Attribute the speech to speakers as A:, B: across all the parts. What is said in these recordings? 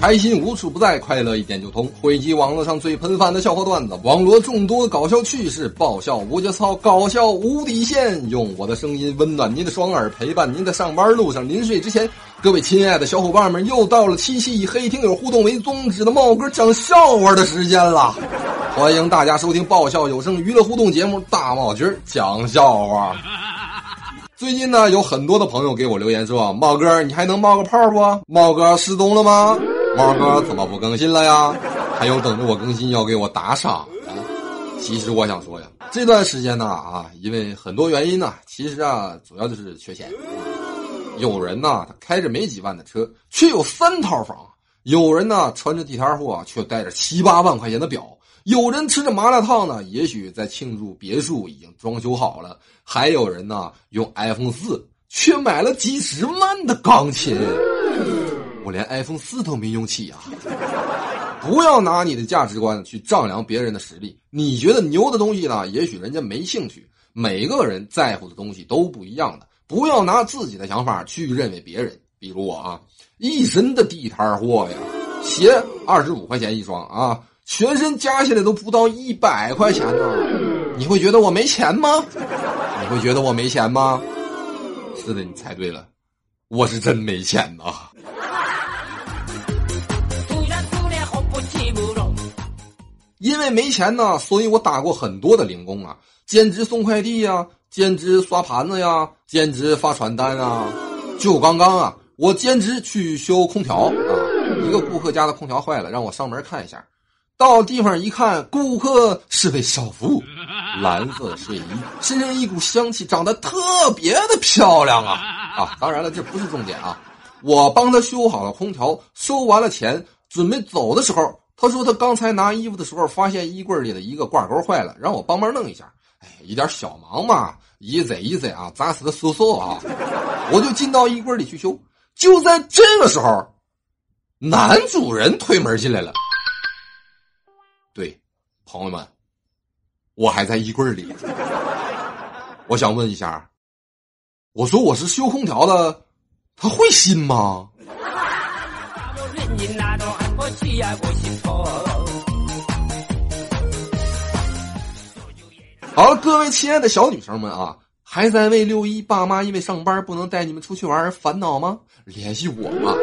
A: 开心无处不在，快乐一点就通。汇集网络上最喷饭的笑话段子，网络众多搞笑趣事，爆笑无节操，搞笑无底线。用我的声音温暖您的双耳，陪伴您在上班路上。临睡之前，各位亲爱的小伙伴们，又到了七夕以黑听友互动为宗旨的茂哥讲笑话的时间了。欢迎大家收听爆笑有声娱乐互动节目《大茂军讲笑话》。最近呢，有很多的朋友给我留言说：“茂哥，你还能冒个泡不？茂哥失踪了吗？猫哥怎么不更新了呀？还有等着我更新要给我打赏的。”其实我想说呀，这段时间呢啊，因为很多原因呢，其实啊，主要就是缺钱。有人呢，他开着没几万的车，却有三套房；有人呢，穿着地摊货，却带着七八万块钱的表。有人吃着麻辣烫呢，也许在庆祝别墅已经装修好了；还有人呢用 iPhone 四，却买了几十万的钢琴。连 iPhone 四都没用起啊！不要拿你的价值观去丈量别人的实力。你觉得牛的东西呢，也许人家没兴趣。每个人在乎的东西都不一样的，不要拿自己的想法去认为别人。比如我啊，一身的地摊货呀，鞋二十五块钱一双啊。全身加起来都不到一百块钱呢，你会觉得我没钱吗？你会觉得我没钱吗？是的，你猜对了，我是真没钱呐。因为没钱呢，所以我打过很多的零工啊，兼职送快递呀，兼职刷盘子呀，兼职发传单啊。就刚刚啊，我兼职去修空调啊，一个顾客家的空调坏了，让我上门看一下。到地方一看，顾客是位少妇，蓝色睡衣，身上一股香气，长得特别的漂亮啊啊！当然了，这不是重点啊。我帮他修好了空调，收完了钱，准备走的时候，他说他刚才拿衣服的时候发现衣柜里的一个挂钩坏了，让我帮忙弄一下。哎，一点小忙嘛，一贼一贼啊，砸死个嗖嗖啊！我就进到衣柜里去修。就在这个时候，男主人推门进来了。对，朋友们，我还在衣柜里。我想问一下，我说我是修空调的，他会信吗？好了，各位亲爱的小女生们啊，还在为六一爸妈因为上班不能带你们出去玩而烦恼吗？联系我吧。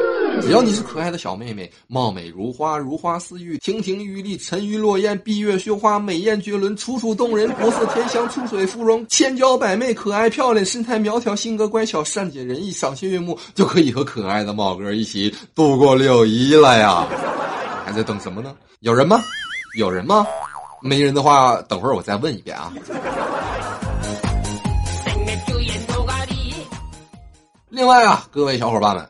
A: 只要你是可爱的小妹妹，貌美如花，如花似玉，亭亭玉立，沉鱼落雁，闭月羞花，美艳绝伦，楚楚动人，国色天香，出水芙蓉，千娇百媚，可爱漂亮，身材苗条，性格乖巧，善解人意，赏心悦目，就可以和可爱的茂哥一起度过六一了呀！还在等什么呢？有人吗？有人吗？没人的话，等会儿我再问一遍啊。另外啊，各位小伙伴们。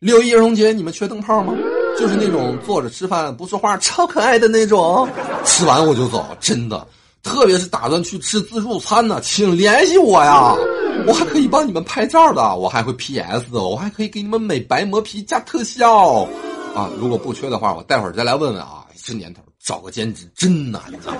A: 六一儿童节，你们缺灯泡吗？就是那种坐着吃饭不说话、超可爱的那种，吃完我就走，真的。特别是打算去吃自助餐呢，请联系我呀，我还可以帮你们拍照的，我还会 PS，我还可以给你们美白磨皮加特效。啊，如果不缺的话，我待会儿再来问问啊。这年头找个兼职真难呐。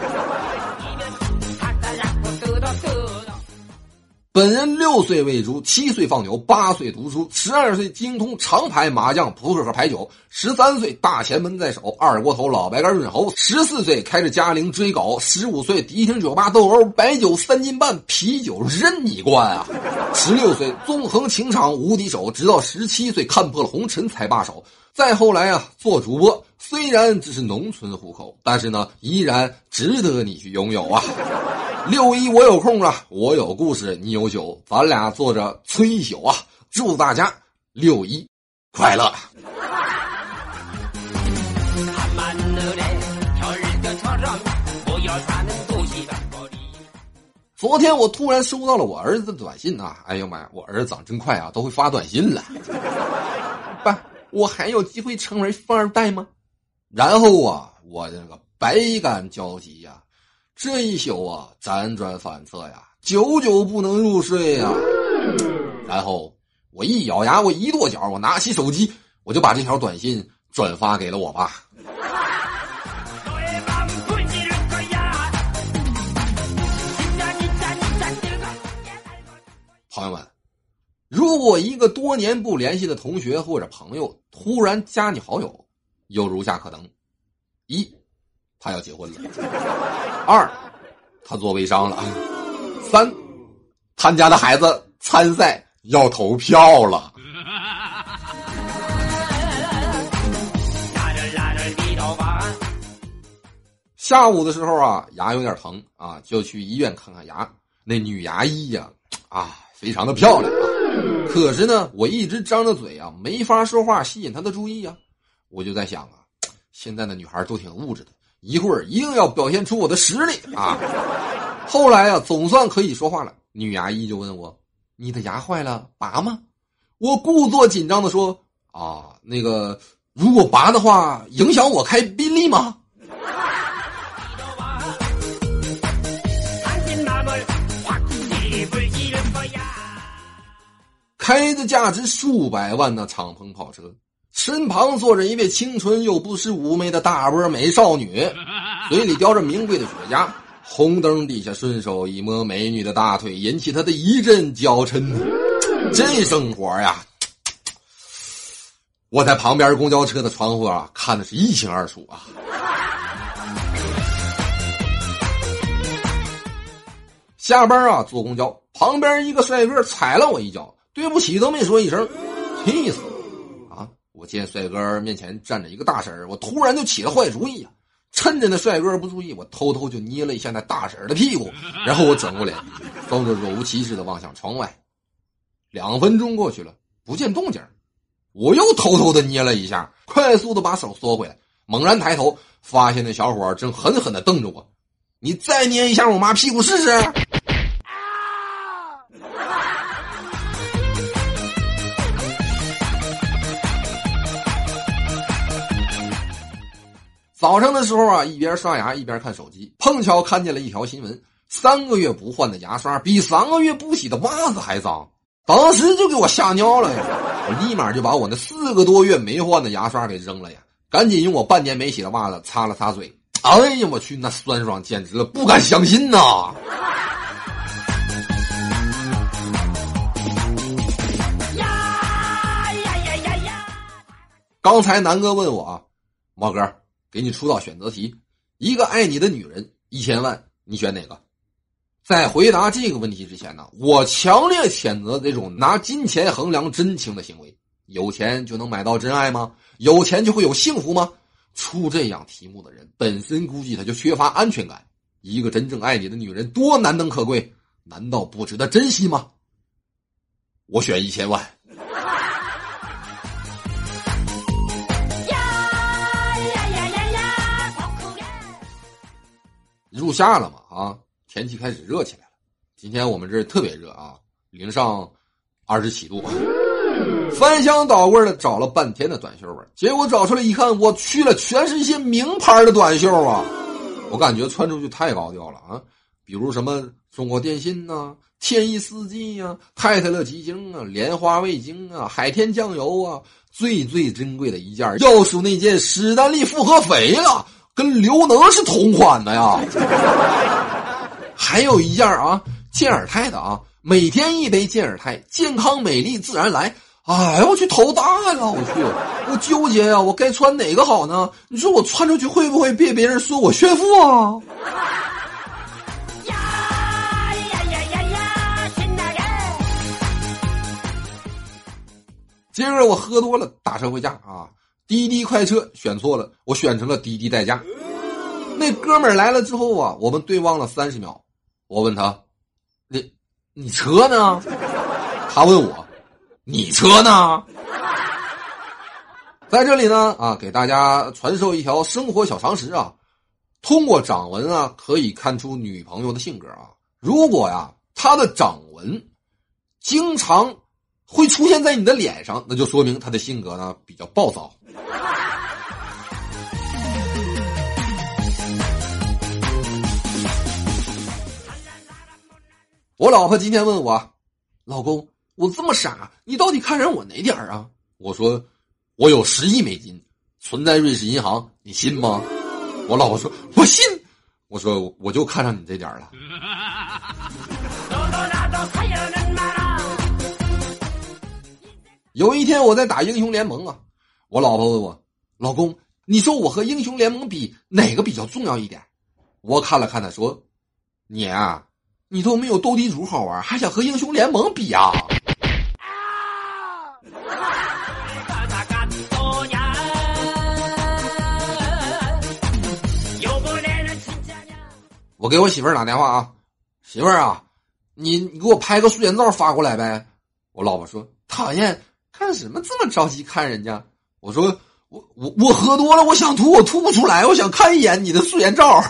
A: 本人六岁喂猪，七岁放牛，八岁读书，十二岁精通长牌、麻将、扑克和牌九，十三岁大前门在手，二锅头、老白干润喉，十四岁开着嘉陵追狗，十五岁迪厅酒吧斗殴，白酒三斤半，啤酒任你灌啊！十六岁纵横情场无敌手，直到十七岁看破了红尘才罢手。再后来啊，做主播，虽然只是农村户口，但是呢，依然值得你去拥有啊。六一我有空啊，我有故事，你有酒，咱俩坐着吹一宿啊！祝大家六一快乐。昨天我突然收到了我儿子的短信啊，哎呦妈呀，我儿子长真快啊，都会发短信了。爸，我还有机会成为富二代吗？然后啊，我这个百感交集呀。这一宿啊，辗转反侧呀，久久不能入睡呀。然后我一咬牙，我一跺脚，我拿起手机，我就把这条短信转发给了我爸。朋友们，如果一个多年不联系的同学或者朋友突然加你好友，有如下可能：一，他要结婚了；二，他做微商了；三，他们家的孩子参赛要投票了。下午的时候啊，牙有点疼啊，就去医院看看牙。那女牙医呀，啊，非常的漂亮。可是呢，我一直张着嘴啊，没法说话吸引她的注意啊。我就在想啊，现在的女孩都挺物质的，一会儿一定要表现出我的实力啊。后来啊，总算可以说话了。女牙医就问我：“你的牙坏了，拔吗？”我故作紧张的说：“啊，那个，如果拔的话，影响我开宾利吗？”开着价值数百万的敞篷跑车，身旁坐着一位清纯又不失妩媚的大波美少女，嘴里叼着名贵的雪茄，红灯底下顺手一摸美女的大腿，引起他的一阵娇嗔。这生活呀，我在旁边公交车的窗户啊看的是一清二楚啊。下班啊，坐公交，旁边一个帅哥踩了我一脚。对不起都没说一声，气死！我见帅哥面前站着一个大婶我突然就起了坏主意呀！趁着那帅哥不注意，我偷偷就捏了一下那大婶的屁股，然后我转过脸，装作若无其事的望向窗外。两分钟过去了，不见动静，我又偷偷的捏了一下，快速的把手缩回来，猛然抬头，发现那小伙正狠狠的瞪着我：“你再捏一下我妈屁股试试！”早上的时候啊，一边刷牙一边看手机，碰巧看见了一条新闻：三个月不换的牙刷比三个月不洗的袜子还脏。当时就给我吓尿了呀！我立马就把我那四个多月没换的牙刷给扔了呀，赶紧用我半年没洗的袜子擦了擦嘴。哎呀，我去，那酸爽简直了，不敢相信呐！呀呀呀呀呀！刚才南哥问我啊，毛哥。给你出道选择题：一个爱你的女人，一千万，你选哪个？在回答这个问题之前呢，我强烈谴责这种拿金钱衡量真情的行为。有钱就能买到真爱吗？有钱就会有幸福吗？出这样题目的人本身估计他就缺乏安全感。一个真正爱你的女人多难能可贵，难道不值得珍惜吗？我选一千万。入夏了嘛啊，天气开始热起来了。今天我们这儿特别热啊，零上二十七度。翻箱倒柜的找了半天的短袖吧，结果找出来一看，我去了，全是一些名牌的短袖啊！我感觉穿出去太高调了啊，比如什么中国电信呐、天翼四季呀、泰特勒鸡精啊、莲花味精啊、海天酱油啊，最最珍贵的一件要数那件史丹利复合肥了。跟刘能是同款的呀，还有一件啊，健尔泰的啊，每天一杯健尔泰，健康美丽自然来。哎呀，我去头大了，我去，我纠结呀，我该穿哪个好呢？你说我穿出去会不会被别人说我炫富啊？呀呀呀呀呀！新大人，今儿我喝多了，打车回家啊。滴滴快车选错了，我选成了滴滴代驾。那哥们儿来了之后啊，我们对望了三十秒。我问他：“你你车呢？”他问我：“你车呢？”在这里呢啊，给大家传授一条生活小常识啊。通过掌纹啊，可以看出女朋友的性格啊。如果呀，她的掌纹经常会出现在你的脸上，那就说明她的性格呢比较暴躁。我老婆今天问我：“老公，我这么傻，你到底看上我哪点儿啊？”我说：“我有十亿美金存在瑞士银行，你信吗？”我老婆说：“我信。”我说：“我就看上你这点儿了。”有一天我在打英雄联盟啊，我老婆问我：“老公，你说我和英雄联盟比，哪个比较重要一点？我看了看他说：“你啊，你都没有斗地主好玩，还想和英雄联盟比啊？” 我给我媳妇儿打电话啊，媳妇儿啊，你你给我拍个素颜照发过来呗。我老婆说讨厌，看什么这么着急看人家？我说我我我喝多了，我想吐，我吐不出来，我想看一眼你的素颜照。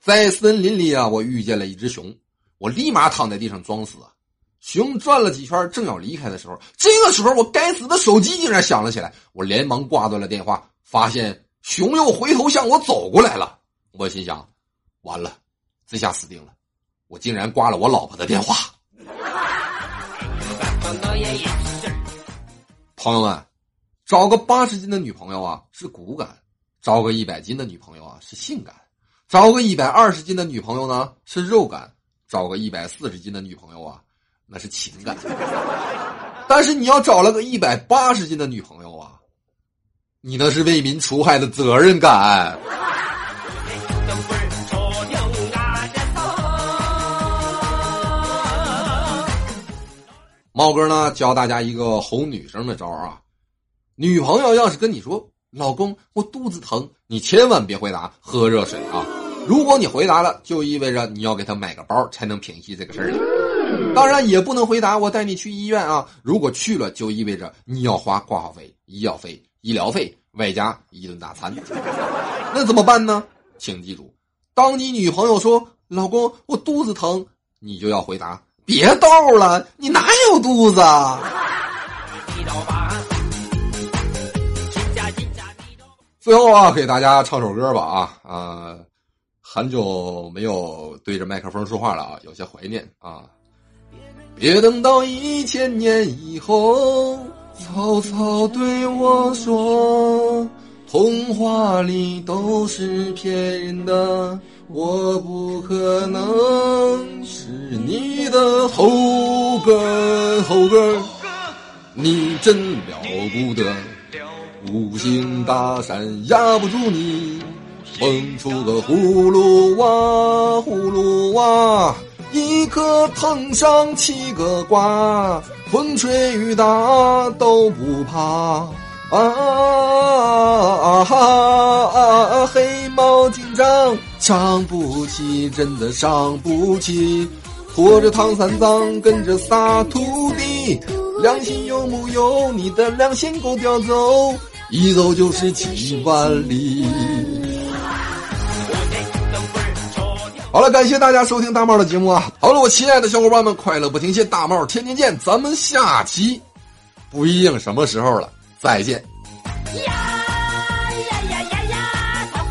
A: 在森林里啊，我遇见了一只熊，我立马躺在地上装死。熊转了几圈，正要离开的时候，这个时候我该死的手机竟然响了起来，我连忙挂断了电话，发现熊又回头向我走过来了。我心想，完了，这下死定了，我竟然挂了我老婆的电话。朋友们，找个八十斤的女朋友啊是骨感，找个一百斤的女朋友啊是性感。找个一百二十斤的女朋友呢是肉感，找个一百四十斤的女朋友啊，那是情感。但是你要找了个一百八十斤的女朋友啊，你那是为民除害的责任感。猫哥呢教大家一个哄女生的招啊，女朋友要是跟你说。老公，我肚子疼，你千万别回答喝热水啊！如果你回答了，就意味着你要给她买个包才能平息这个事儿。当然也不能回答我带你去医院啊！如果去了，就意味着你要花挂号费、医药费、医疗费，外加一顿大餐。那怎么办呢？请记住，当你女朋友说“老公，我肚子疼”，你就要回答：“别逗了，你哪有肚子？”最后啊，给大家唱首歌吧啊啊！很久没有对着麦克风说话了啊，有些怀念啊。别等到一千年以后，曹操对我说：“童话里都是骗人的，我不可能是你的猴哥，猴哥，你真了不得。”五行大山压不住你，蹦出个葫芦娃，葫芦娃，一颗藤上七个瓜，风吹雨打都不怕。啊啊啊！黑猫警长伤不起，真的伤不起，驮着唐三藏跟着仨徒弟，良心有木有？你的良心够叼走。一走就是几万里。好了，感谢大家收听大帽的节目啊！好了，我亲爱的小伙伴们，快乐不停歇，大帽天天见，咱们下期不一定什么时候了，再见。呀